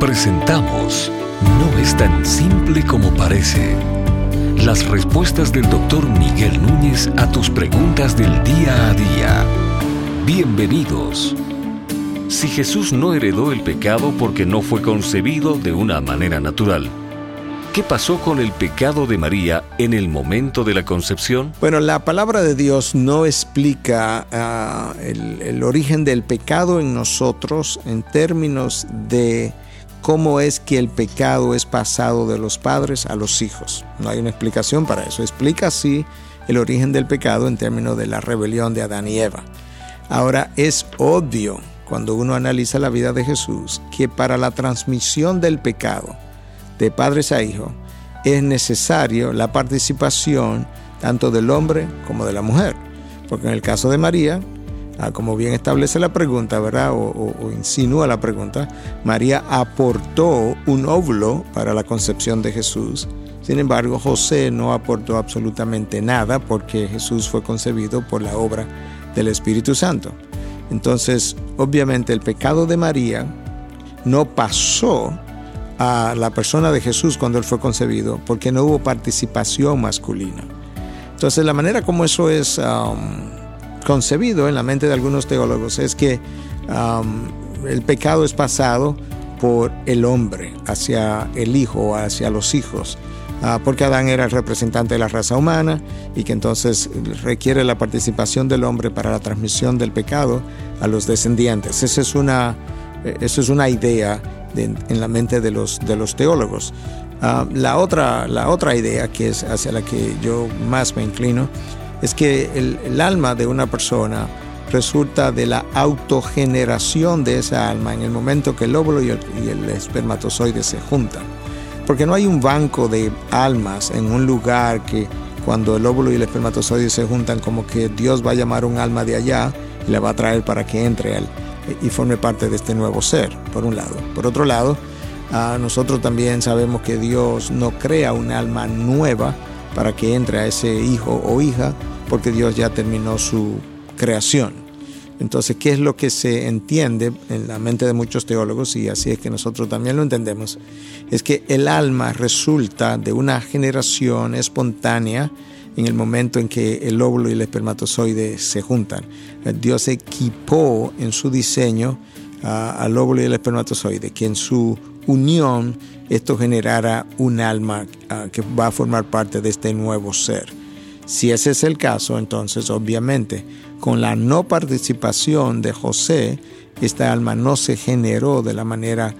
Presentamos No es tan simple como parece. Las respuestas del doctor Miguel Núñez a tus preguntas del día a día. Bienvenidos. Si Jesús no heredó el pecado porque no fue concebido de una manera natural, ¿Qué pasó con el pecado de María en el momento de la concepción? Bueno, la palabra de Dios no explica el, el, origen del pecado en nosotros en términos de cómo es que el pecado es pasado de los padres a los hijos. No hay una explicación para eso. Explica sí el origen del pecado en términos de la rebelión de Adán y Eva. Ahora es obvio cuando uno analiza la vida de Jesús que para la transmisión del pecado, de padres a hijos, es necesario la participación tanto del hombre como de la mujer. Porque en el caso de María, ah, como bien establece la pregunta, ¿verdad? O, insinúa la pregunta, María aportó un óvulo para la concepción de Jesús. Sin embargo, José no aportó absolutamente nada porque Jesús fue concebido por la obra del Espíritu Santo. Entonces, obviamente el pecado de María no pasó a la persona de Jesús cuando él fue concebido, porque no hubo participación masculina. Entonces la manera como eso es um, concebido en la mente de algunos teólogos es que el pecado es pasado por el hombre hacia el hijo hacia los hijos. Uh, porque Adán era el representante de la raza humana y que entonces requiere la participación del hombre para la transmisión del pecado a los descendientes. Esa es una, eso es una idea de, en la mente de los, de los teólogos. Uh, la, otra, la otra idea que es hacia la que yo más me inclino es que el, alma de una persona resulta de la autogeneración de esa alma en el momento que el óvulo y el, y el espermatozoide se juntan. Porque no hay un banco de almas en un lugar que cuando el óvulo y el espermatozoide se juntan como que Dios va a llamar un alma de allá y la va a traer para que entre al, y forme parte de este nuevo ser, por un lado. Por otro lado, nosotros también sabemos que Dios no crea un alma nueva para que entre a ese hijo o hija, porque Dios ya terminó su creación. Entonces, ¿qué es lo que se entiende en la mente de muchos teólogos, y así es que nosotros también lo entendemos? Es que el alma resulta de una generación espontánea en el momento en que el óvulo y el espermatozoide se juntan. Dios equipó en su diseño uh, al óvulo y el espermatozoide, que en su unión esto generara un alma uh, que va a formar parte de este nuevo ser. Si ese es el caso, entonces obviamente con la no participación de José, esta alma no se generó de la manera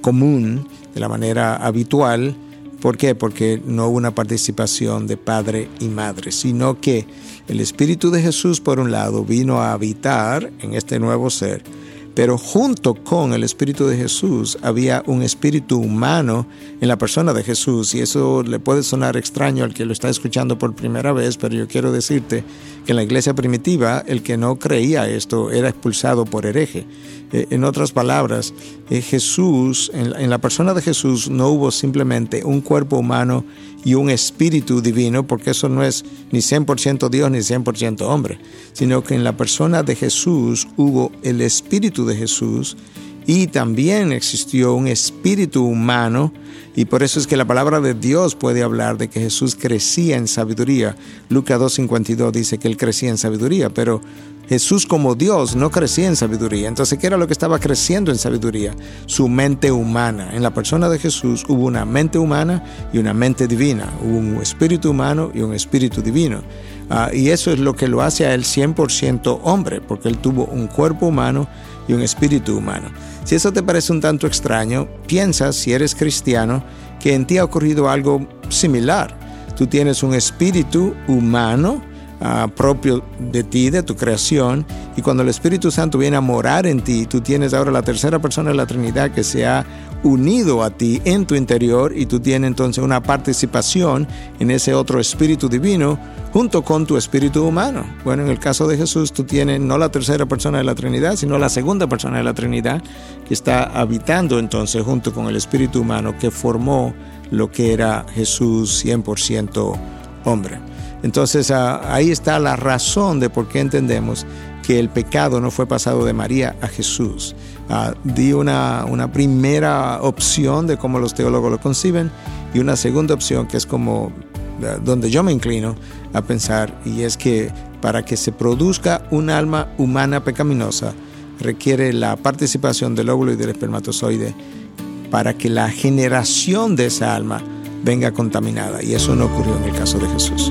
común, de la manera habitual. ¿Por qué? Porque no hubo una participación de padre y madre, sino que el Espíritu de Jesús, por un lado, vino a habitar en este nuevo ser, pero junto con el Espíritu de Jesús había un espíritu humano en la persona de Jesús y eso le puede sonar extraño al que lo está escuchando por primera vez, pero yo quiero decirte que en la iglesia primitiva el que no creía esto era expulsado por hereje. Eh, en otras palabras, eh, Jesús, en la, persona de Jesús no hubo simplemente un cuerpo humano y un espíritu divino, porque eso no es ni 100% Dios ni 100% hombre, sino que en la persona de Jesús hubo el espíritu de Jesús y también existió un espíritu humano y por eso es que la palabra de Dios puede hablar de que Jesús crecía en sabiduría. Lucas 2.52 dice que él crecía en sabiduría, pero Jesús como Dios no crecía en sabiduría. Entonces, ¿qué era lo que estaba creciendo en sabiduría? Su mente humana. En la persona de Jesús hubo una mente humana y una mente divina. Hubo un espíritu humano y un espíritu divino. Uh, y eso es lo que lo hace a él 100% hombre, porque él tuvo un cuerpo humano y un espíritu humano. Si eso te parece un tanto extraño, piensa, si eres cristiano, que en ti ha ocurrido algo similar. Tú tienes un espíritu humano, Uh, propio de ti, de tu creación, y cuando el Espíritu Santo viene a morar en ti, tú tienes ahora la tercera persona de la Trinidad que se ha unido a ti en tu interior y tú tienes entonces una participación en ese otro Espíritu divino junto con tu Espíritu humano. Bueno, en el caso de Jesús tú tienes no la tercera persona de la Trinidad, sino la segunda persona de la Trinidad que está habitando entonces junto con el Espíritu humano que formó lo que era Jesús 100% hombre. Entonces ahí está la razón de por qué entendemos que el pecado no fue pasado de María a Jesús. Ah, di una, una primera opción de cómo los teólogos lo conciben y una segunda opción que es como ah, donde yo me inclino a pensar y es que para que se produzca un alma humana pecaminosa requiere la participación del óvulo y del espermatozoide para que la generación de esa alma venga contaminada y eso no ocurrió en el caso de Jesús.